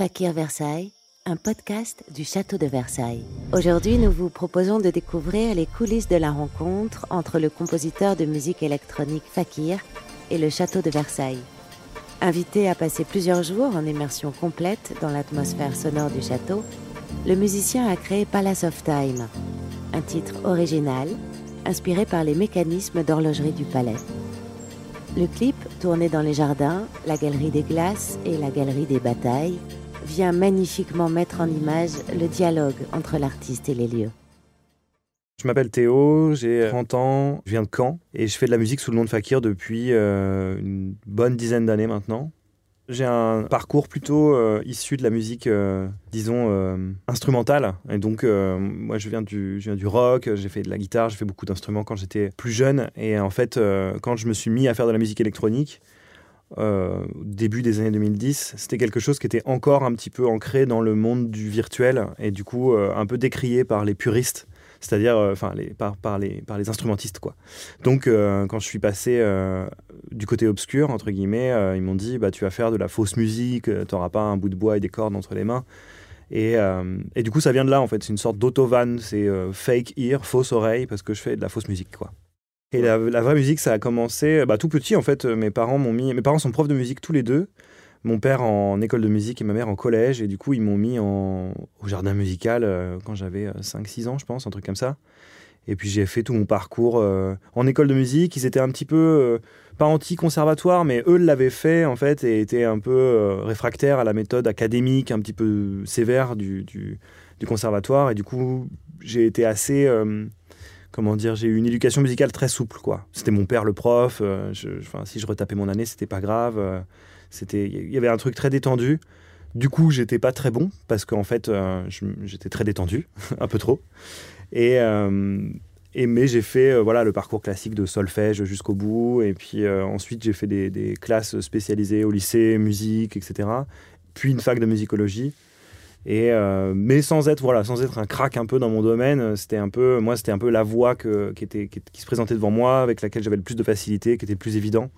Fakir Versailles, un podcast du château de Versailles. Aujourd'hui, nous vous proposons de découvrir les coulisses de la rencontre entre le compositeur de musique électronique Fakir et le château de Versailles. Invité à passer plusieurs jours en immersion complète dans l'atmosphère sonore du château, le musicien a créé Palace of Time, un titre original inspiré par les mécanismes d'horlogerie du palais. Le clip, tourné dans les jardins, la galerie des glaces et la galerie des batailles, vient magnifiquement mettre en image le dialogue entre l'artiste et les lieux. Je m'appelle Théo, j'ai 30 ans, je viens de Caen et je fais de la musique sous le nom de Fakir depuis euh, une bonne dizaine d'années maintenant. J'ai un parcours plutôt euh, issu de la musique, euh, disons, instrumentale. Et donc, moi, je viens du rock, j'ai fait de la guitare, j'ai fait beaucoup d'instruments quand j'étais plus jeune. Et en fait, quand je me suis mis à faire de la musique électronique, au début des années 2010, c'était quelque chose qui était encore un petit peu ancré dans le monde du virtuel et du coup un peu décrié par les puristes c'est-à-dire euh, enfin les, par, les, par les instrumentistes. Quoi. Donc euh, quand je suis passé euh, du côté obscur, entre guillemets, ils m'ont dit bah, tu vas faire de la fausse musique, tu n'auras pas un bout de bois et des cordes entre les mains. Et, et, du coup, ça vient de là, en fait. C'est une sorte d'autovan, c'est fake ear, fausse oreille, parce que je fais de la fausse musique, quoi. Et la, vraie musique, ça a commencé bah, tout petit, en fait. Mes parents m'ont mis... Mes parents sont profs de musique tous les deux mon père en école de musique et ma mère en collège. Et du coup, ils m'ont mis en, au jardin musical euh, quand j'avais 5-6 euh, ans, je pense, un truc comme ça. Et puis j'ai fait tout mon parcours euh, en école de musique. Ils étaient un petit peu, pas anti-conservatoire, mais eux l'avaient fait en fait et étaient un peu réfractaires à la méthode académique, un petit peu sévère du conservatoire. Et du coup, j'ai été assez comment dire, j'ai eu une éducation musicale très souple, quoi. C'était mon père le prof. je, si je retapais mon année, c'était pas grave. C'était, il y avait un truc très détendu. Du coup, j'étais pas très bon parce qu'en fait, euh, j'étais très détendu, un peu trop. Et, euh, mais j'ai fait euh, voilà le parcours classique de solfège jusqu'au bout. Et puis ensuite, j'ai fait des, des, classes spécialisées au lycée, musique, etc. Puis une fac de musicologie. Et mais sans être voilà, sans être un crack un peu dans mon domaine, c'était un peu moi, c'était un peu la voie qui se présentait devant moi, avec laquelle j'avais le plus de facilité, qui était le plus évident.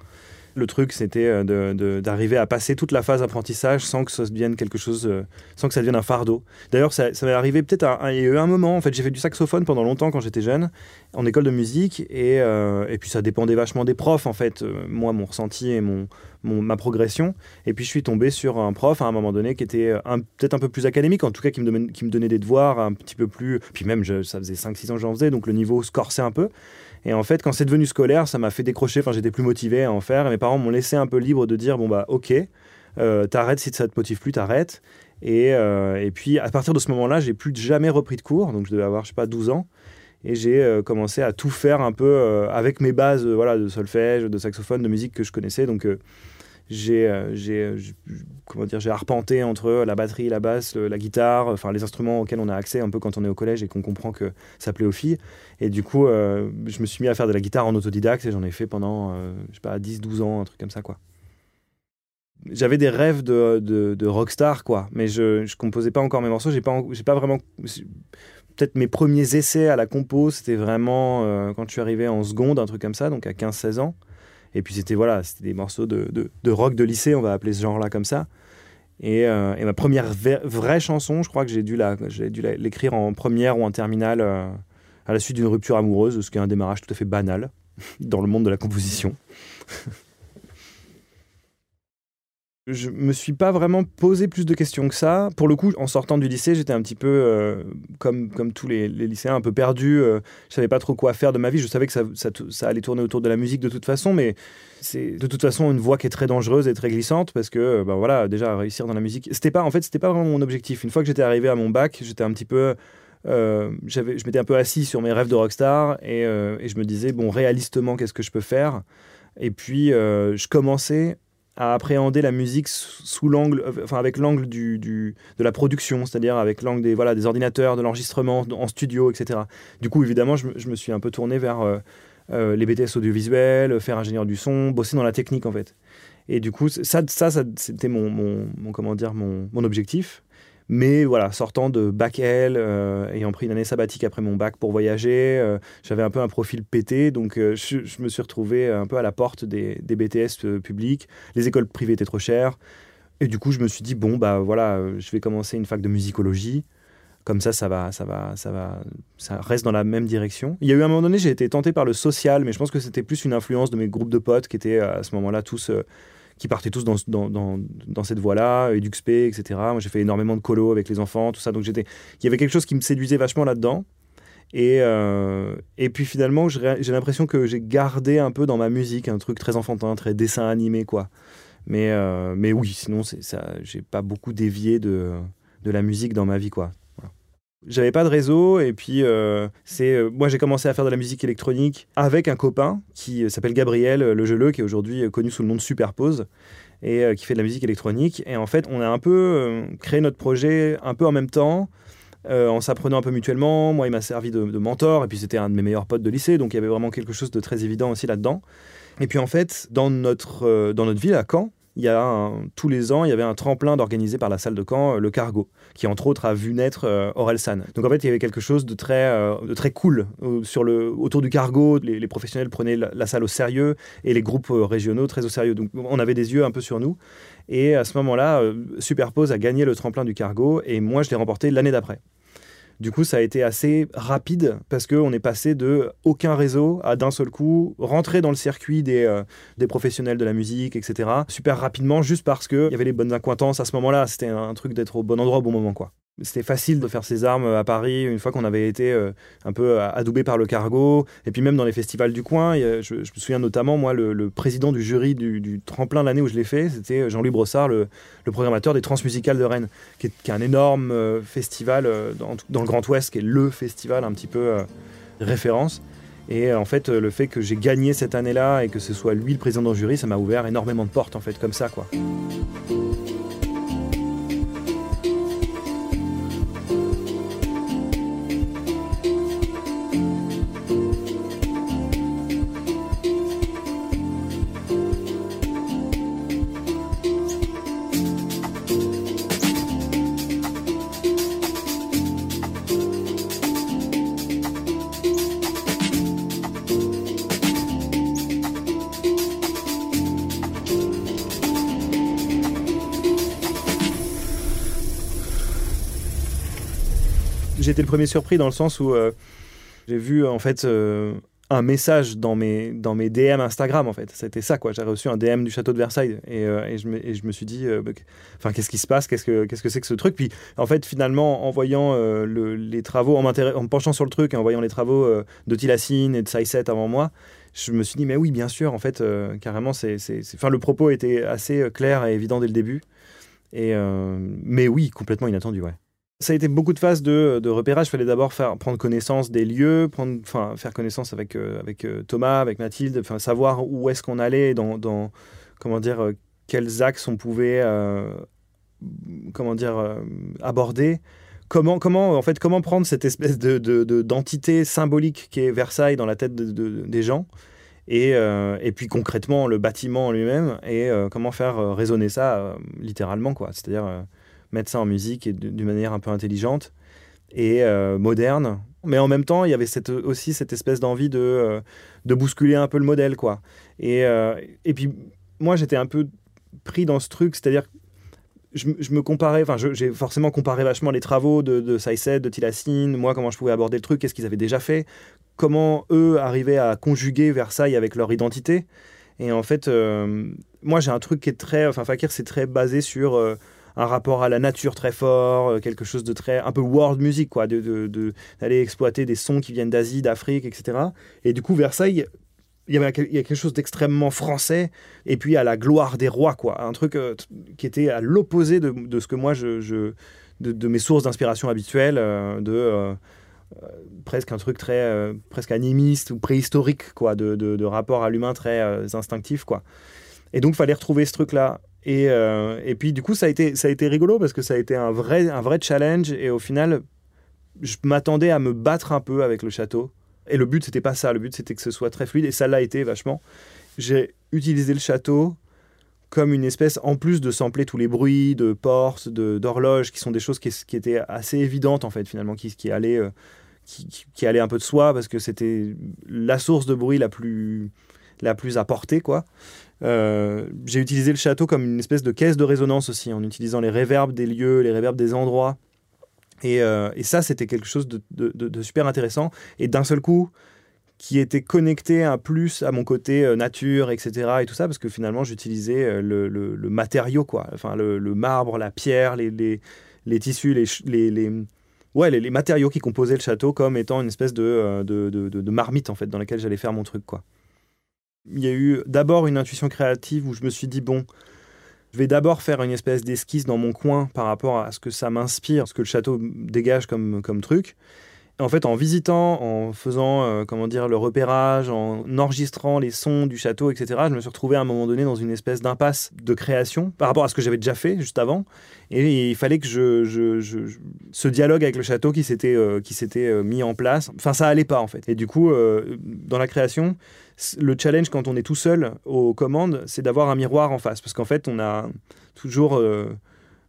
Le truc, c'était euh, d'arriver à passer toute la phase apprentissage sans que ça devienne quelque chose, euh, sans que ça devienne un fardeau. D'ailleurs, ça, ça m'est arrivé peut-être à, un moment. En fait, j'ai fait du saxophone pendant longtemps quand j'étais jeune, en école de musique, et, euh, puis ça dépendait vachement des profs, en fait. moi, mon ressenti et mon, ma progression. Et puis je suis tombé sur un prof à un moment donné qui était peut-être un peu plus académique, en tout cas qui me, donnait des devoirs un petit peu plus. Puis même, ça faisait 5-6 ans que j'en faisais, donc le niveau se corsait un peu. Et en fait, quand c'est devenu scolaire, ça m'a fait décrocher. Enfin, j'étais plus motivé à en faire. Et mes parents m'ont laissé un peu libre de dire bon, bah, ok, euh, t'arrêtes si ça te motive plus, t'arrêtes. Et, euh, et puis, à partir de ce moment-là, j'ai plus jamais repris de cours. Donc, je devais avoir, je sais pas, 12 ans. Et j'ai euh, commencé à tout faire un peu avec mes bases voilà, de solfège, de saxophone, de musique que je connaissais. Donc, j'ai euh, euh, comment dire j'ai arpenté entre la batterie, la basse, la guitare, enfin les instruments auxquels on a accès un peu quand on est au collège et qu'on comprend que ça plaît aux filles. Et du coup, euh, je me suis mis à faire de la guitare en autodidacte et j'en ai fait pendant je sais pas 10 12 ans, un truc comme ça quoi. J'avais des rêves de, de, rockstar quoi, mais je je composais pas encore mes morceaux, j'ai pas j'ai pas vraiment peut-être mes premiers essais à la compo, c'était vraiment quand je suis arrivé en seconde, un truc comme ça, donc à 15 16 ans. Et puis c'était voilà, c'était des morceaux de, de, rock de lycée, on va appeler ce genre-là comme ça. Et, euh, ma première vraie chanson, je crois que j'ai dû l'écrire en première ou en terminale euh, à la suite d'une rupture amoureuse, ce qui est un démarrage tout à fait banal dans le monde de la composition. je me suis pas vraiment posé plus de questions que ça. Pour le coup, en sortant du lycée, j'étais un petit peu euh, comme, comme tous les, lycéens, un peu perdu. Euh, je savais pas trop quoi faire de ma vie. Je savais que ça, allait tourner autour de la musique de toute façon, mais c'est de toute façon une voie qui est très dangereuse et très glissante parce que, ben voilà, déjà réussir dans la musique, c'était pas, en fait, c'était pas vraiment mon objectif. Une fois que j'étais arrivé à mon bac, j'étais un petit peu euh, je m'étais un peu assis sur mes rêves de rockstar et, et je me disais, bon, réalistement, qu'est-ce que je peux faire? Et puis, je commençais à appréhender la musique sous l'angle, enfin avec l'angle du, du, de la production, c'est-à-dire avec l'angle des, voilà, des ordinateurs, de l'enregistrement en studio, etc. Du coup, évidemment, je, je me suis un peu tourné vers euh, euh, les BTS audiovisuels, faire ingénieur du son, bosser dans la technique en fait. Et du coup, ça, ça, ça c'était mon, mon, mon, comment dire, mon, mon objectif. Mais voilà, sortant de bac L, euh, ayant pris une année sabbatique après mon bac pour voyager, euh, j'avais un peu un profil pété, donc euh, je, me suis retrouvé un peu à la porte des, BTS publics. Les écoles privées étaient trop chères. Et du coup, je me suis dit, bon, bah voilà, je vais commencer une fac de musicologie. Comme ça, ça va, ça va, ça va, ça reste dans la même direction. Il y a eu un moment donné, j'ai été tenté par le social, mais je pense que c'était plus une influence de mes groupes de potes qui étaient à ce moment-là tous, qui partaient tous dans, dans, dans, cette voie-là, EduxP, etc. Moi, j'ai fait énormément de colo avec les enfants, tout ça. Donc j'étais, il y avait quelque chose qui me séduisait vachement là-dedans. Et, euh, et puis finalement, j'ai l'impression que j'ai gardé un peu dans ma musique un truc très enfantin, très dessin animé, quoi. Mais, euh, mais oui, sinon, ça, j'ai pas beaucoup dévié de, de la musique dans ma vie, quoi. J'avais pas de réseau et puis euh, c'est euh, moi j'ai commencé à faire de la musique électronique avec un copain qui s'appelle Gabriel Le Geleux qui est aujourd'hui connu sous le nom de Superpose et qui fait de la musique électronique. Et en fait on a un peu créé notre projet un peu en même temps en s'apprenant un peu mutuellement. Moi il m'a servi de, de, mentor et puis c'était un de mes meilleurs potes de lycée donc il y avait vraiment quelque chose de très évident aussi là-dedans. Et puis en fait dans notre dans notre ville à Caen il y a tous les ans, il y avait un tremplin d'organisé par la salle de camp, euh, le Cargo, qui entre autres a vu naître euh, Orelsan. Donc en fait, il y avait quelque chose de très, euh, de très cool sur le, autour du Cargo. Les, professionnels prenaient la, salle au sérieux et les groupes régionaux très au sérieux. Donc on avait des yeux un peu sur nous. Et à ce moment-là, Superpose a gagné le tremplin du Cargo et moi, je l'ai remporté l'année d'après. Du coup, ça a été assez rapide parce qu'on est passé de aucun réseau à d'un seul coup rentrer dans le circuit des, euh, des professionnels de la musique, etc. Super rapidement, juste parce qu'il y avait les bonnes acquaintances à ce moment-là. C'était un truc d'être au bon endroit au bon moment, quoi. C'était facile de faire ses armes à Paris une fois qu'on avait été euh, un peu adoubé par le cargo. Et puis même dans les festivals du coin, je, me souviens notamment, moi, le, président du jury du, tremplin l'année où je l'ai fait, c'était Jean-Louis Brossard, le, programmateur des Transmusicales de Rennes, qui est, un énorme euh, festival euh, dans, le Grand Ouest, qui est le festival un petit peu référence. Et en fait, le fait que j'ai gagné cette année-là et que ce soit lui le président du jury, ça m'a ouvert énormément de portes, en fait, comme ça, quoi. Été le premier surpris dans le sens où euh, j'ai vu en fait euh, un message dans mes, dans mes DM Instagram en fait. C'était ça quoi. J'ai reçu un DM du château de Versailles et, euh, et, je, me, et je, me, suis dit, bah, enfin qu'est-ce qui se passe? Qu'est-ce que qu'est-ce que c'est que ce truc? Puis en fait finalement en voyant les travaux, en, en me penchant sur le truc et en voyant les travaux de Tilacine et de Saïset avant moi, je me suis dit mais oui bien sûr en fait carrément c'est, enfin le propos était assez clair et évident dès le début. Et mais oui complètement inattendu ouais ça a été beaucoup de phases de, repérage. Il fallait d'abord faire prendre connaissance des lieux, faire connaissance avec, euh, euh, Thomas, avec Mathilde, savoir où est-ce qu'on allait, dans, comment dire, euh, quels axes on pouvait comment dire, aborder. Comment, en fait, comment prendre cette espèce de, d'entité symbolique qui est Versailles dans la tête des gens et, et, puis concrètement le bâtiment lui-même et comment faire résonner ça littéralement quoi c'est-à-dire mettre ça en musique d'une manière un peu intelligente et euh, moderne. Mais en même temps, il y avait aussi cette espèce d'envie de, euh, de bousculer un peu le modèle. quoi. Et, euh, et puis, moi, j'étais un peu pris dans ce truc, c'est-à-dire je, je, me comparais, enfin, j'ai forcément comparé vachement les travaux de, de Saïsed, de Tilacine, moi, comment je pouvais aborder le truc, qu'est-ce qu'ils avaient déjà fait, comment eux arrivaient à conjuguer Versailles avec leur identité. Et en fait, moi, j'ai un truc qui est très. Enfin, Fakir, c'est très basé sur un rapport à la nature très fort, euh, quelque chose de très un peu world music quoi, de d'aller exploiter des sons qui viennent d'Asie, d'Afrique, etc. Et du coup Versailles il y, avait, il y a quelque chose d'extrêmement français, et puis à la gloire des rois, quoi. Un truc euh, qui était à l'opposé de, de, ce que moi, je, de, mes sources d'inspiration habituelles, euh, de presque un truc très presque animiste ou préhistorique, quoi, de, de rapport à l'humain très instinctif, quoi. Et donc, fallait retrouver ce truc-là et, euh, et, puis du coup, ça a, été, ça a été rigolo parce que ça a été un vrai, un vrai challenge. Et au final, je m'attendais à me battre un peu avec le château. Et le but, c'était pas ça. Le but, c'était que ce soit très fluide. Et ça l'a été vachement. J'ai utilisé le château comme une espèce, en plus de sampler tous les bruits de portes, d'horloges, qui sont des choses qui, étaient assez évidentes, en fait, finalement, qui, qui, allaient, euh, qui, qui, allaient un peu de soi, parce que c'était la source de bruit la plus, la plus apportée, quoi. J'ai utilisé le château comme une espèce de caisse de résonance aussi, en utilisant les réverbes des lieux, les réverbes des endroits. Et, et ça, c'était quelque chose de, super intéressant. Et d'un seul coup, qui était connecté un plus à mon côté euh, nature, etc. et tout ça, parce que finalement j'utilisais euh, le, matériau, quoi. Enfin, le, marbre, la pierre, les, tissus, les, les, matériaux qui composaient le château comme étant une espèce euh, de, de, de, marmite, en fait, dans laquelle j'allais faire mon truc, quoi. Il y a eu d'abord une intuition créative où je me suis dit, bon, je vais d'abord faire une espèce d'esquisse dans mon coin par rapport à ce que ça m'inspire, ce que le château dégage comme, truc en fait, en visitant, en faisant euh, comment dire le repérage, en enregistrant les sons du château, etc., je me suis retrouvé à un moment donné dans une espèce d'impasse de création par rapport à ce que j'avais déjà fait juste avant. Et il fallait que je, ce dialogue avec le château qui s'était euh, qui euh, mis en place, enfin ça allait pas en fait. Et du coup, dans la création, le challenge quand on est tout seul aux commandes, c'est d'avoir un miroir en face, parce qu'en fait, on a toujours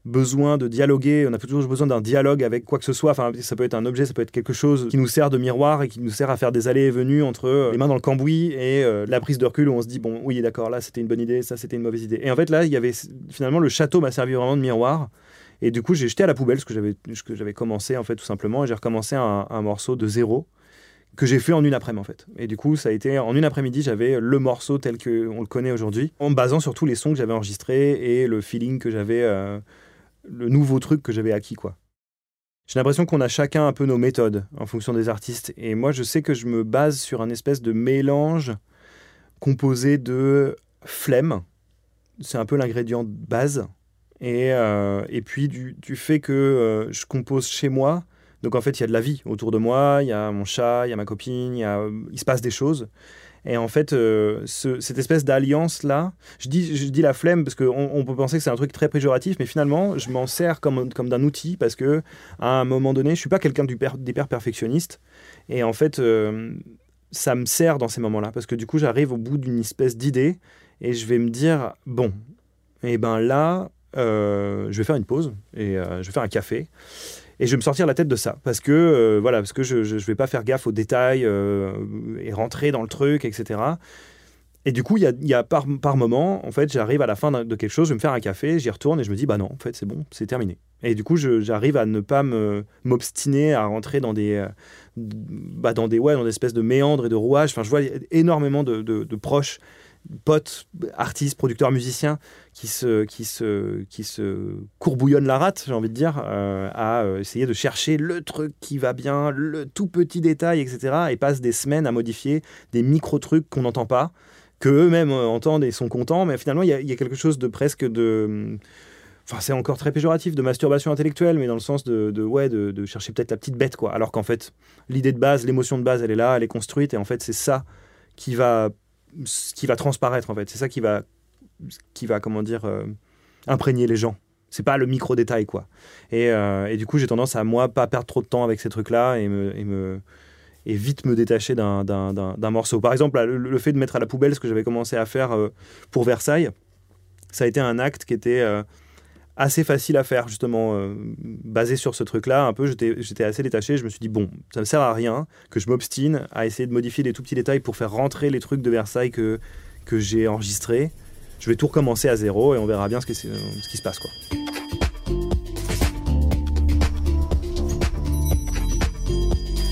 besoin de dialoguer, on a toujours besoin d'un dialogue avec quoi que ce soit. Enfin, ça peut être un objet, ça peut être quelque chose qui nous sert de miroir et qui nous sert à faire des allées et venues entre euh, les mains dans le cambouis et euh, la prise de recul où on se dit bon, oui, d'accord, là c'était une bonne idée, ça c'était une mauvaise idée. Et en fait, là, il y avait finalement le château m'a servi vraiment de miroir. Et du coup, j'ai jeté à la poubelle ce que j'avais, commencé en fait tout simplement. Et j'ai recommencé un morceau de zéro que j'ai fait en une après-midi en fait. Et du coup, ça a été en une après-midi, j'avais le morceau tel qu'on le connaît aujourd'hui, en basant sur tous les sons que j'avais enregistrés et le feeling que j'avais euh, le nouveau truc que j'avais acquis, quoi. J'ai l'impression qu'on a chacun un peu nos méthodes en fonction des artistes. Et moi, je sais que je me base sur un espèce de mélange composé de flemme. C'est un peu l'ingrédient base. Et, euh, et puis du, fait que euh, je compose chez moi. Donc en fait, il y a de la vie autour de moi. Il y a mon chat, il y a ma copine, il, se passe des choses. Et en fait, euh, cette espèce d'alliance-là, je dis, la flemme parce qu'on on peut penser que c'est un truc très péjoratif, mais finalement, je m'en sers comme, comme d'un outil parce que à un moment donné, je suis pas quelqu'un d'hyper perfectionniste. Et en fait, euh, ça me sert dans ces moments-là parce que du coup, j'arrive au bout d'une espèce d'idée et je vais me dire, bon, et eh ben là, euh, je vais faire une pause et je vais faire un café et je vais me sortir la tête de ça parce que euh, voilà parce que je, ne vais pas faire gaffe aux détails euh, et rentrer dans le truc etc et du coup il y a, y a, par, par moment en fait j'arrive à la fin de quelque chose je vais me faire un café j'y retourne et je me dis bah non en fait c'est bon c'est terminé. Et du coup j'arrive à ne pas m'obstiner à rentrer dans des euh, bah, dans des ouais dans des espèces de méandres et de rouages. Enfin je vois énormément de, de proches potes, artistes, producteurs, musiciens qui se, qui se, qui se courbouillonnent la rate, j'ai envie de dire, euh, à euh, essayer de chercher le truc qui va bien, le tout petit détail, etc. Et passent des semaines à modifier des micro-trucs qu'on n'entend pas, que eux-mêmes euh, entendent et sont contents. Mais finalement, il y, a quelque chose de presque de enfin c'est encore très péjoratif de masturbation intellectuelle mais dans le sens de, de ouais de, de chercher peut-être la petite bête quoi alors qu'en fait l'idée de base l'émotion de base elle est là elle est construite et en fait c'est ça qui va ce qui va transparaître en fait. C'est ça qui va, qui va comment dire, euh, imprégner les gens. C'est pas le micro détail quoi. Et, euh, et du coup, j'ai tendance à moi pas perdre trop de temps avec ces trucs-là et me, et me et vite me détacher d'un morceau. Par exemple, le, fait de mettre à la poubelle ce que j'avais commencé à faire euh, pour Versailles, ça a été un acte qui était assez facile à faire, justement, euh, basé sur ce truc-là. Un peu, j'étais assez détaché. Je me suis dit, bon, ça ne sert à rien que je m'obstine à essayer de modifier des tout petits détails pour faire rentrer les trucs de Versailles que, que j'ai enregistrés. Je vais tout recommencer à zéro et on verra bien ce, ce qui se passe, quoi.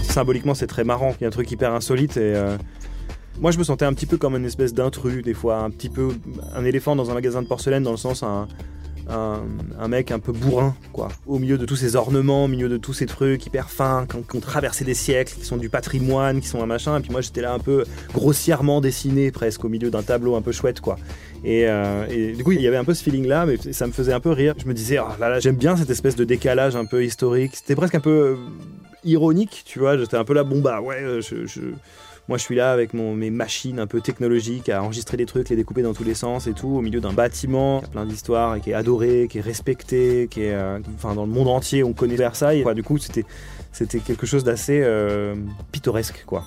Symboliquement, c'est très marrant. Il y a un truc hyper insolite et. Euh, moi, je me sentais un petit peu comme une espèce d'intrus, des fois, un petit peu un éléphant dans un magasin de porcelaine, dans le sens un, un, mec un peu bourrin, quoi. Au milieu de tous ces ornements, au milieu de tous ces trucs hyper fins, qui ont, traversé des siècles, qui sont du patrimoine, qui sont un machin. Et puis moi, j'étais là un peu grossièrement dessiné, presque, au milieu d'un tableau un peu chouette, quoi. Et, euh, du coup, il y avait un peu ce feeling-là, mais ça me faisait un peu rire. Je me disais, oh là là, j'aime bien cette espèce de décalage un peu historique. C'était presque un peu euh, ironique, tu vois. J'étais un peu là, bon bah ouais, euh, je moi, je suis là avec mon, mes machines un peu technologiques à enregistrer des trucs, les découper dans tous les sens et tout, au milieu d'un bâtiment qui a plein d'histoires et qui est adoré, qui est respecté, qui euh, enfin, dans le monde entier, on connaît Versailles. du coup, c'était, c'était quelque chose d'assez euh, pittoresque, quoi.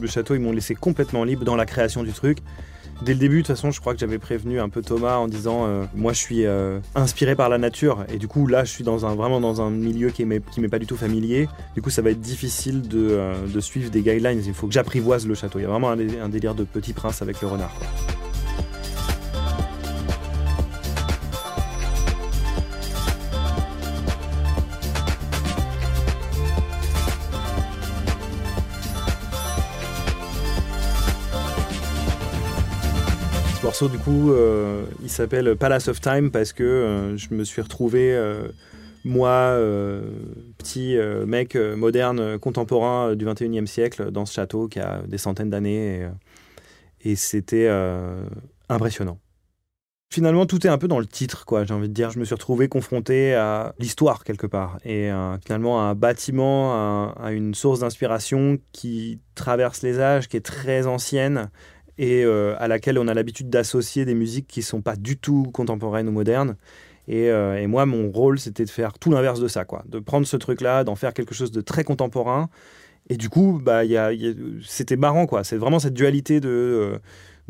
Le château, ils m'ont laissé complètement libre dans la création du truc. Dès le début, de toute façon, je crois que j'avais prévenu un peu Thomas en disant euh, Moi, je suis euh, inspiré par la nature. Et du coup, là, je suis dans un, vraiment dans un milieu qui m'est, m'est pas du tout familier. Du coup, ça va être difficile de, euh, de suivre des guidelines. Il faut que j'apprivoise le château. Il y a vraiment un, délire de petit prince avec le renard. Du coup, euh, il s'appelle Palace of Time parce que euh, je me suis retrouvé, euh, moi, petit mec moderne, contemporain du 21e siècle, dans ce château qui a des centaines d'années. Et, c'était impressionnant. Finalement, tout est un peu dans le titre, quoi. J'ai envie de dire, je me suis retrouvé confronté à l'histoire quelque part, et finalement à un bâtiment, à une source d'inspiration qui traverse les âges, qui est très ancienne, et euh, à laquelle on a l'habitude d'associer des musiques qui sont pas du tout contemporaines ou modernes. Et, euh, et moi, mon rôle, c'était de faire tout l'inverse de ça, quoi. De prendre ce truc-là, d'en faire quelque chose de très contemporain. Et du coup, bah, y y a, c'était marrant, quoi. C'est vraiment cette dualité de, euh,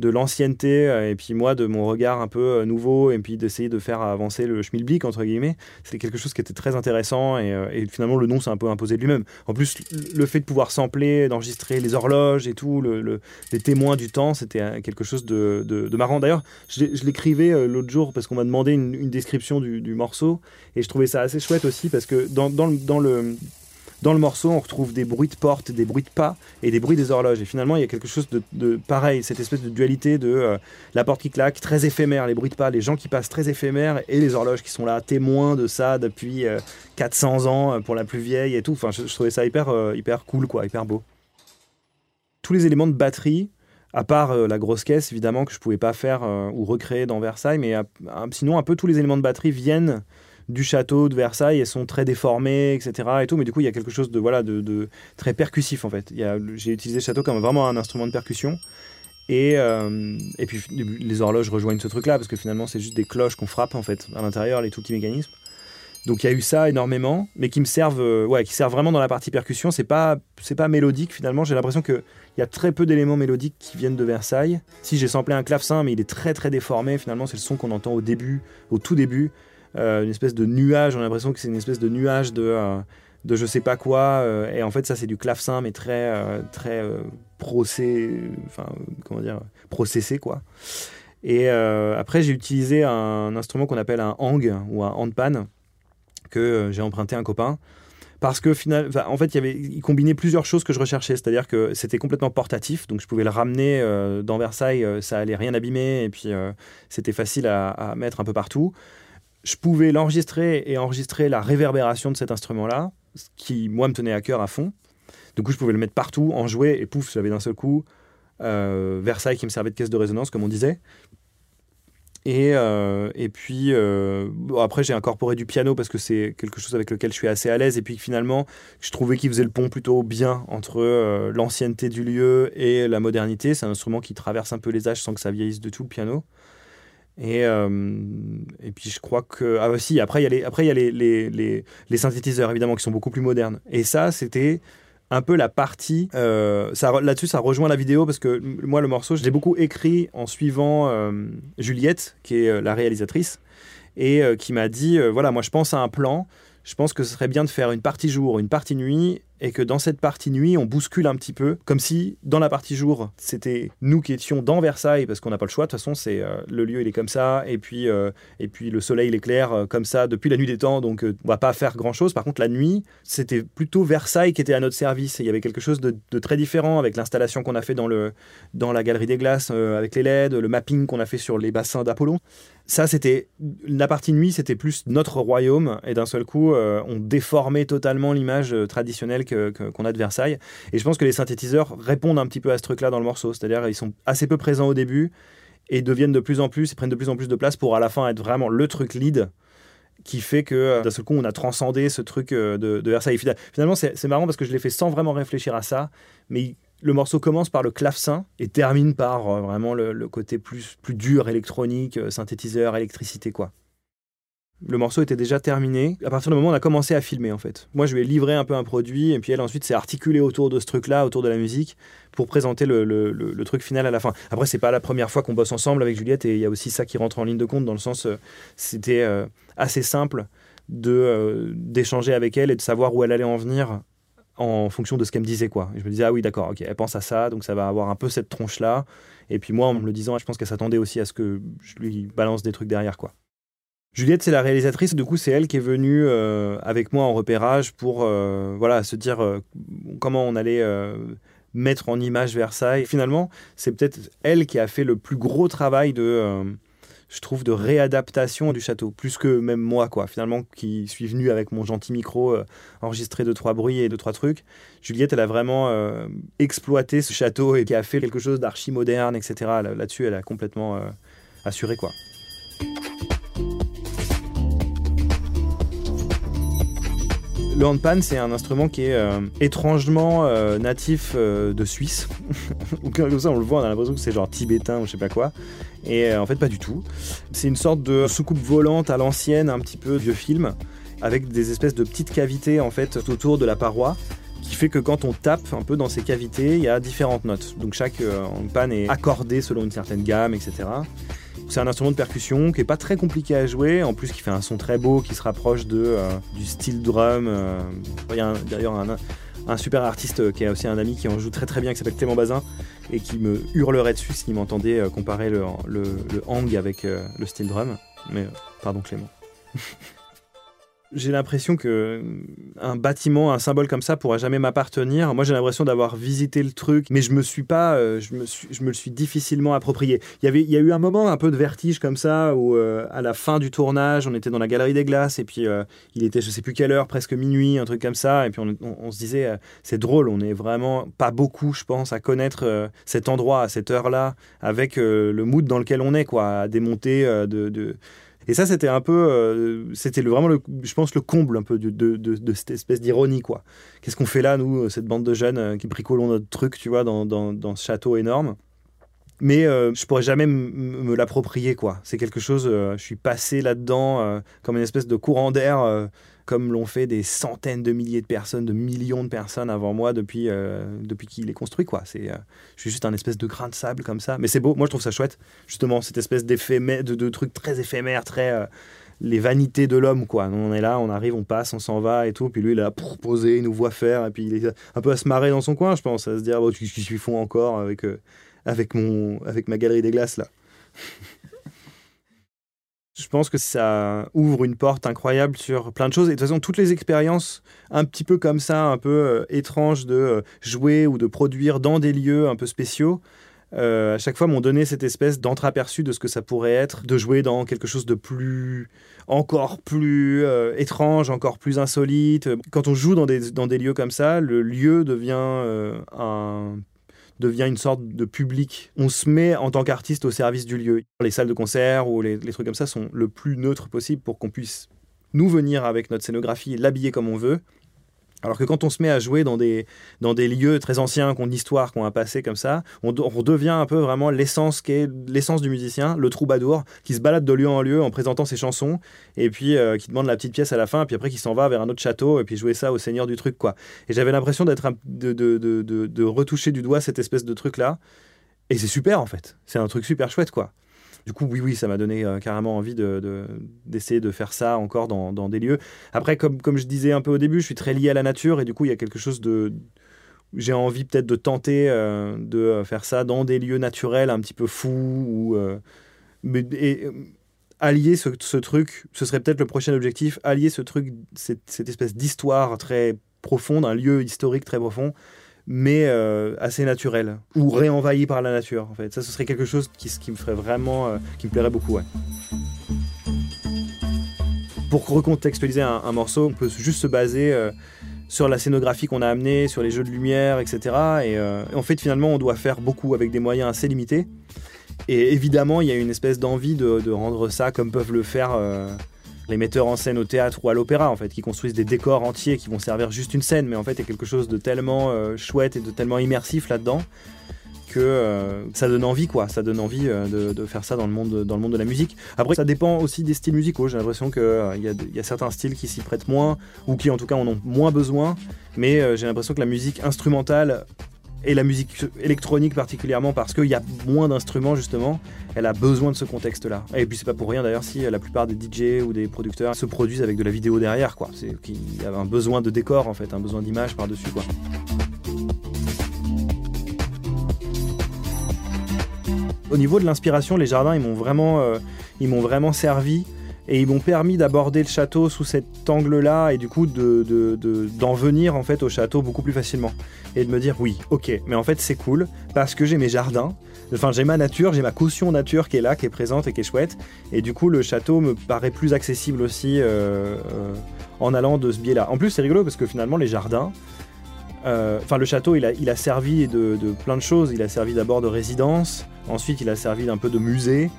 de l'ancienneté euh, et puis moi de mon regard un peu euh, nouveau et puis d'essayer de faire avancer le schmilblick entre guillemets c'était quelque chose qui était très intéressant et, euh, et finalement le nom s'est un peu imposé de lui-même. En plus le fait de pouvoir sampler d'enregistrer les horloges et tout le, le, les témoins du temps c'était quelque chose de, de, marrant. D'ailleurs je, l'écrivais l'autre jour parce qu'on m'a demandé une, description du, morceau et je trouvais ça assez chouette aussi parce que dans, dans le dans le morceau, on retrouve des bruits de porte, des bruits de pas et des bruits des horloges. Et finalement, il y a quelque chose de, pareil, cette espèce de dualité de euh, la porte qui claque, très éphémère, les bruits de pas, les gens qui passent très éphémères et les horloges qui sont là, témoins de ça depuis euh, 400 ans euh, pour la plus vieille et tout. Enfin, je, trouvais ça hyper, euh, hyper cool, quoi, hyper beau. Tous les éléments de batterie, à part euh, la grosse caisse évidemment que je pouvais pas faire euh, ou recréer dans Versailles, mais sinon un peu tous les éléments de batterie viennent du château de Versailles et sont très déformés, etc. Et tout, mais du coup, il y a quelque chose de, voilà, de, de très percussif en fait. J'ai utilisé le château comme vraiment un instrument de percussion. Et, euh, et puis les horloges rejoignent ce truc-là parce que finalement, c'est juste des cloches qu'on frappe en fait à l'intérieur, les tout petits mécanismes. Donc il y a eu ça énormément, mais qui me servent, euh, ouais, qui servent vraiment dans la partie percussion. C'est pas, c'est pas mélodique finalement. J'ai l'impression que il y a très peu d'éléments mélodiques qui viennent de Versailles. Si j'ai samplé un clavecin, mais il est très très déformé. Finalement, c'est le son qu'on entend au début, au tout début euh, une espèce de nuage. On a l'impression que c'est une espèce de nuage de, euh, de je sais pas quoi. Euh, et en fait, ça, c'est du clavecin, mais très, très procé, enfin, comment dire, processé, quoi. Et après, j'ai utilisé un instrument qu'on appelle un hang ou un handpan que j'ai emprunté à un copain parce que final, en fait, il, y avait, il combinait plusieurs choses que je recherchais, c'est-à-dire que c'était complètement portatif, donc je pouvais le ramener dans Versailles, ça allait rien abîmer, et puis c'était facile à, mettre un peu partout. Je pouvais l'enregistrer et enregistrer la réverbération de cet instrument-là, ce qui, moi, me tenait à cœur à fond. Du coup, je pouvais le mettre partout, en jouer, et pouf, j'avais d'un seul coup Versailles qui me servait de caisse de résonance, comme on disait. Et, euh, et puis euh, après j'ai incorporé du piano parce que c'est quelque chose avec lequel je suis assez à l'aise et puis finalement je trouvais qu'il faisait le pont plutôt bien entre euh, l'ancienneté du lieu et la modernité. C'est un instrument qui traverse un peu les âges sans que ça vieillisse de tout le piano. Et, euh, et puis je crois que ah aussi après il y a les après y a les, les, les, synthétiseurs évidemment qui sont beaucoup plus modernes. Et ça c'était un peu la partie. Euh, Là-dessus, ça rejoint la vidéo parce que moi, le morceau, je l'ai beaucoup écrit en suivant euh, Juliette, qui est euh, la réalisatrice, et qui m'a dit voilà, moi, je pense à un plan. Je pense que ce serait bien de faire une partie jour, une partie nuit, et que dans cette partie nuit, on bouscule un petit peu, comme si dans la partie jour, c'était nous qui étions dans Versailles, parce qu'on n'a pas le choix. De toute façon, c'est euh, le lieu, il est comme ça, et puis euh, et puis le soleil, il éclaire euh, comme ça depuis la nuit des temps, donc on va pas faire grand chose. Par contre, la nuit, c'était plutôt Versailles qui était à notre service. Et il y avait quelque chose de, de très différent avec l'installation qu'on a fait dans le dans la galerie des glaces, avec les LED, le mapping qu'on a fait sur les bassins d'Apollon. Ça, c'était la partie nuit, c'était plus notre royaume, et d'un seul coup, on déformait totalement l'image traditionnelle qu'on a de Versailles. Et je pense que les synthétiseurs répondent un petit peu à ce truc-là dans le morceau, c'est-à-dire ils sont assez peu présents au début et deviennent de plus en plus, et prennent de plus en plus de place pour à la fin être vraiment le truc lead qui fait que euh, d'un seul coup on a transcendé ce truc euh, de, Versailles. Finalement, c'est marrant parce que je l'ai fait sans vraiment réfléchir à ça, mais le morceau commence par le clavecin et termine par euh, vraiment le, côté plus, dur électronique, synthétiseur, électricité quoi. Le morceau était déjà terminé. À partir du moment où on a commencé à filmer, en fait. Moi, je lui ai livré un peu un produit, et puis elle, ensuite, s'est articulée autour de ce truc-là, autour de la musique, pour présenter le, truc final à la fin. Après, c'est pas la première fois qu'on bosse ensemble avec Juliette, et il y a aussi ça qui rentre en ligne de compte, dans le sens, euh, c'était euh, assez simple de euh, d'échanger avec elle et de savoir où elle allait en venir en fonction de ce qu'elle me disait quoi. Je me disais ah oui d'accord ok elle pense à ça donc ça va avoir un peu cette tronche là et puis moi en me le disant je pense qu'elle s'attendait aussi à ce que je lui balance des trucs derrière quoi. Juliette, c'est la réalisatrice. Du coup, c'est elle qui est venue euh, avec moi en repérage pour euh, voilà se dire euh, comment on allait mettre en image Versailles. Finalement, c'est peut-être elle qui a fait le plus gros travail de, je trouve, de réadaptation du château, plus que même moi, quoi. Finalement, qui suis venu avec mon gentil micro, enregistré deux trois bruits et deux trois trucs. Juliette, elle a vraiment exploité ce château et qui a fait quelque chose d'archi moderne, etc. Là-dessus, elle a complètement assuré, quoi. Le handpan, c'est un instrument qui est euh, étrangement euh, natif euh, de Suisse. comme ça, on le voit, on a l'impression que c'est genre tibétain ou je sais pas quoi. Et en fait, pas du tout. C'est une sorte de soucoupe volante à l'ancienne, un petit peu vieux film, avec des espèces de petites cavités en fait autour de la paroi qui fait que quand on tape un peu dans ces cavités, il y a différentes notes. Donc chaque handpan est accordé selon une certaine gamme, etc. C'est un instrument de percussion qui est pas très compliqué à jouer, en plus qui fait un son très beau, qui se rapproche euh, du style drum. Euh. Il y a d'ailleurs un, super artiste qui est aussi un ami qui en joue très très bien, qui s'appelle Clément Bazin, et qui me hurlerait dessus s'il m'entendait euh, comparer le, hang avec le style drum. Mais pardon Clément. j'ai l'impression que euh, un bâtiment, un symbole comme ça pourra jamais m'appartenir. Moi, j'ai l'impression d'avoir visité le truc, mais je me suis pas, euh, je me suis, je me le suis difficilement approprié. Il y avait, il y a eu un moment un peu de vertige comme ça où euh, à la fin du tournage, on était dans la galerie des glaces et puis il était, je sais plus quelle heure, presque minuit, un truc comme ça, et puis on, se disait, c'est drôle, on est vraiment pas beaucoup, je pense, à connaître cet endroit à cette heure-là avec le mood dans lequel on est, quoi, à démonter de, de et ça, c'était un peu, euh, c'était vraiment, je pense, le comble un peu de, cette espèce d'ironie, quoi. Qu'est-ce qu'on fait là, nous, cette bande de jeunes euh, qui bricolons notre truc, tu vois, dans ce château énorme mais euh, je pourrais jamais me l'approprier quoi. C'est quelque chose, je suis passé là-dedans comme une espèce de courant d'air comme l'ont fait des centaines de milliers de personnes, de millions de personnes avant moi depuis, euh, depuis qu'il est construit. Quoi. C'est, euh, je suis juste un espèce de grain de sable comme ça. Mais c'est beau, moi je trouve ça chouette, justement, cette espèce de, de trucs très éphémères, très... Euh, les vanités de l'homme, quoi. On est là, on arrive, on passe, on s'en va et tout. Puis lui, il a proposé, il nous voit faire. Et puis il est un peu à se marrer dans son coin, je pense, à se dire, qu'est-ce qu'ils font encore avec, avec, mon, avec ma galerie des glaces, là? Je pense que ça ouvre une porte incroyable sur plein de choses. Et de toute façon, toutes les expériences un petit peu comme ça, un peu euh, étranges de euh, jouer ou de produire dans des lieux un peu spéciaux, euh, à chaque fois m'ont donné cette espèce d'entreaperçu de ce que ça pourrait être, de jouer dans quelque chose de plus, encore plus étrange, encore plus insolite. Quand on joue dans des, dans des lieux comme ça, le lieu devient un devient une sorte de public. On se met en tant qu'artiste au service du lieu. Les salles de concert ou les, trucs comme ça sont le plus neutre possible pour qu'on puisse nous venir avec notre scénographie, l'habiller comme on veut, alors que quand on se met à jouer dans des, dans des lieux très anciens, qui ont une histoire, qui ont un passé comme ça, on, devient un peu vraiment l'essence l'essence du musicien, le troubadour, qui se balade de lieu en lieu en présentant ses chansons, et puis euh, qui demande la petite pièce à la fin, puis après qui s'en va vers un autre château, et puis jouer ça au seigneur du truc, quoi. Et j'avais l'impression d'être de, de, de, de retoucher du doigt cette espèce de truc-là, et c'est super en fait. C'est un truc super chouette, quoi. Du coup, oui, oui, ça m'a donné euh, carrément envie d'essayer de, de, faire ça encore dans, des lieux. Après, comme, je disais un peu au début, je suis très lié à la nature et du coup, il y a quelque chose de. J'ai envie peut-être de tenter euh, de faire ça dans des lieux naturels un petit peu fous ou. Euh, mais, et, allier ce, truc, ce serait peut-être le prochain objectif, allier ce truc, cette espèce d'histoire très profonde, un lieu historique très profond, mais euh, assez naturel. Ou réenvahi par la nature en fait. Ça ce serait quelque chose qui, qui me ferait vraiment euh, qui me plairait beaucoup ouais. pour recontextualiser un, morceau on peut juste se baser euh, sur la scénographie qu'on a amenée sur les jeux de lumière etc et, en fait finalement on doit faire beaucoup avec des moyens assez limités. Et évidemment il y a une espèce d'envie de, de, rendre ça comme peuvent le faire les metteurs en scène au théâtre ou à l'opéra, en fait, qui construisent des décors entiers qui vont servir juste une scène, mais en fait, il y a quelque chose de tellement euh, chouette et de tellement immersif là-dedans que euh, ça donne envie, quoi. Ça donne envie euh, de, faire ça dans le, monde, dans le monde de la musique. Après, ça dépend aussi des styles musicaux. J'ai l'impression qu'il y, y, a certains styles qui s'y prêtent moins, ou qui en tout cas en ont moins besoin, mais j'ai l'impression que la musique instrumentale et la musique électronique particulièrement parce qu'il y a moins d'instruments justement, elle a besoin de ce contexte-là. Et puis c'est pas pour rien d'ailleurs si la plupart des DJ ou des producteurs se produisent avec de la vidéo derrière, quoi. C'est qu'il y a un besoin de décor en fait, un besoin d'image par-dessus, quoi. Au niveau de l'inspiration, les jardins, ils m'ont vraiment, euh, ils m'ont vraiment servi Et ils m'ont permis d'aborder le château sous cet angle-là et du coup d'en de, de, venir en fait au château beaucoup plus facilement. Et de me dire oui, ok, mais en fait c'est cool parce que j'ai mes jardins, enfin j'ai ma nature, j'ai ma caution nature qui est là, qui est présente et qui est chouette. Et du coup le château me paraît plus accessible aussi euh, euh, en allant de ce biais-là. En plus c'est rigolo parce que finalement les jardins, euh, enfin le château il a, il a servi de, de plein de choses. Il a servi d'abord de résidence, ensuite il a servi d'un peu de musée.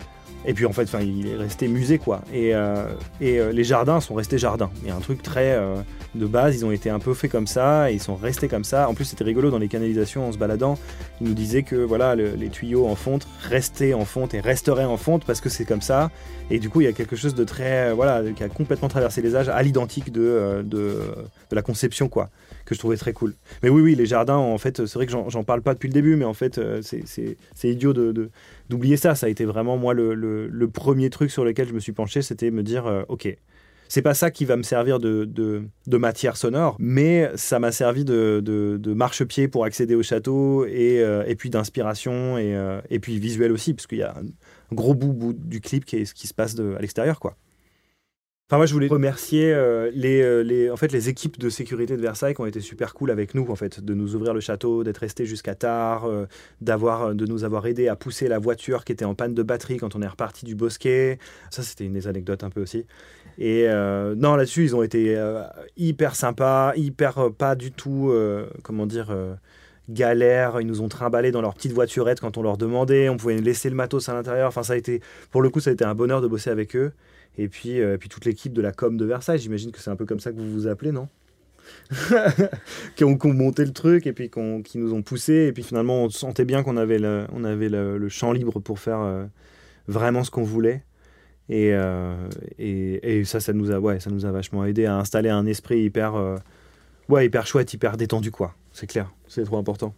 Et puis en fait, il est resté musée quoi. Et, euh, euh, les jardins sont restés jardins. Il y a un truc très euh, de base, ils ont été un peu faits comme ça et ils sont restés comme ça. En plus, c'était rigolo dans les canalisations en se baladant. Ils nous disaient que voilà, les tuyaux en fonte restaient en fonte et resteraient en fonte parce que c'est comme ça. Et du coup, il y a quelque chose de très voilà, qui a complètement traversé les âges à l'identique de, de, de la conception quoi que je trouvais très cool. Mais oui, oui, les jardins, en fait, c'est vrai que j'en parle pas depuis le début, mais en fait, euh, c'est idiot d'oublier de, ça. Ça a été vraiment, moi, le, premier truc sur lequel je me suis penché, c'était me dire, euh, OK, c'est pas ça qui va me servir de, de, matière sonore, mais ça m'a servi de, marchepied pour accéder au château et, euh, puis d'inspiration et, et, puis visuel aussi, parce qu'il y a un gros bout, bout, du clip qui qui se passe à l'extérieur, quoi. Enfin, moi, je voulais remercier euh, les, euh, les, en fait, les équipes de sécurité de Versailles qui ont été super cool avec nous, en fait, de nous ouvrir le château, d'être restés jusqu'à tard, euh, d'avoir, de nous avoir aidé à pousser la voiture qui était en panne de batterie quand on est reparti du bosquet. Ça, c'était une des anecdotes un peu aussi. Et non, là-dessus, ils ont été hyper sympas, hyper pas du tout, comment dire galère. Ils nous ont trimballé dans leur petite voiturette quand on leur demandait. On pouvait laisser le matos à l'intérieur. Enfin, ça a été, pour le coup, ça a été un bonheur de bosser avec eux. Et puis, euh, puis toute l'équipe de la com de Versailles, j'imagine que c'est un peu comme ça que vous vous appelez, non qui, ont, monté le truc et puis qui nous ont poussé. Et puis finalement, on sentait bien qu'on avait, le, on avait le, champ libre pour faire euh, vraiment ce qu'on voulait. Et, euh, et, et, ça, ça nous, a, ouais, ça nous a vachement aidé à installer un esprit hyper, ouais, hyper chouette, hyper détendu, quoi. C'est clair, c'est trop important.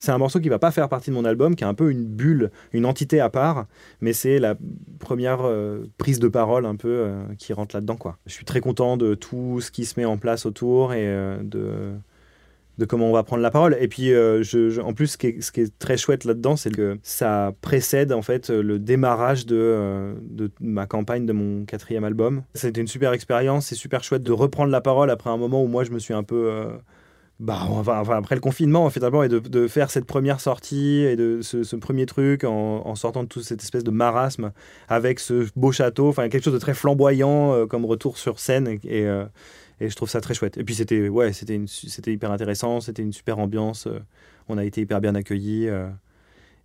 C'est un morceau qui va pas faire partie de mon album, qui est un peu une bulle, une entité à part, mais c'est la première euh, prise de parole un peu euh, qui rentre là-dedans. Quoi. Je suis très content de tout ce qui se met en place autour et euh, de, comment on va prendre la parole. Et puis, en plus, ce qui est, ce qui est très chouette là-dedans, c'est que ça précède en fait le démarrage de, de ma campagne de mon quatrième album. C'était une super expérience, c'est super chouette de reprendre la parole après un moment où moi je me suis un peu bah, enfin, après le confinement, d'abord, et de, faire cette première sortie et de ce, premier truc en, sortant de toute cette espèce de marasme avec ce beau château, enfin, quelque chose de très flamboyant euh, comme retour sur scène. Et, euh, et, je trouve ça très chouette. Et puis, c'était ouais, c'était c'était hyper intéressant, c'était une super ambiance. Euh, on a été hyper bien accueillis.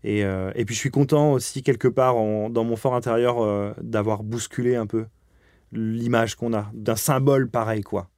et, et, puis, je suis content aussi, quelque part, dans mon fort intérieur, d'avoir bousculé un peu l'image qu'on a d'un symbole pareil, quoi.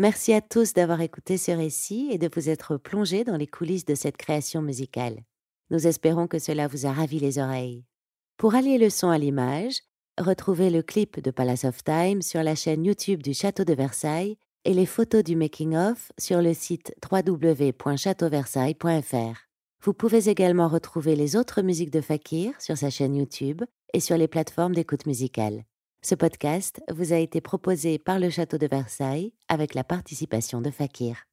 Merci à tous d'avoir écouté ce récit et de vous être plongés dans les coulisses de cette création musicale. Nous espérons que cela vous a ravi les oreilles. Pour allier le son à l'image, retrouvez le clip de Palace of Time sur la chaîne YouTube du Château de Versailles et les photos du making-of sur le site www.châteauversailles.fr. Vous pouvez également retrouver les autres musiques de Fakir sur sa chaîne YouTube et sur les plateformes d'écoute musicale. Ce podcast vous a été proposé par le Château de Versailles avec la participation de Fakir.